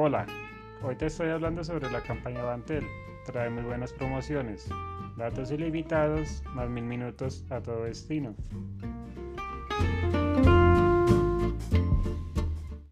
Hola, hoy te estoy hablando sobre la campaña Bantel. Trae muy buenas promociones, datos ilimitados, más mil minutos a todo destino.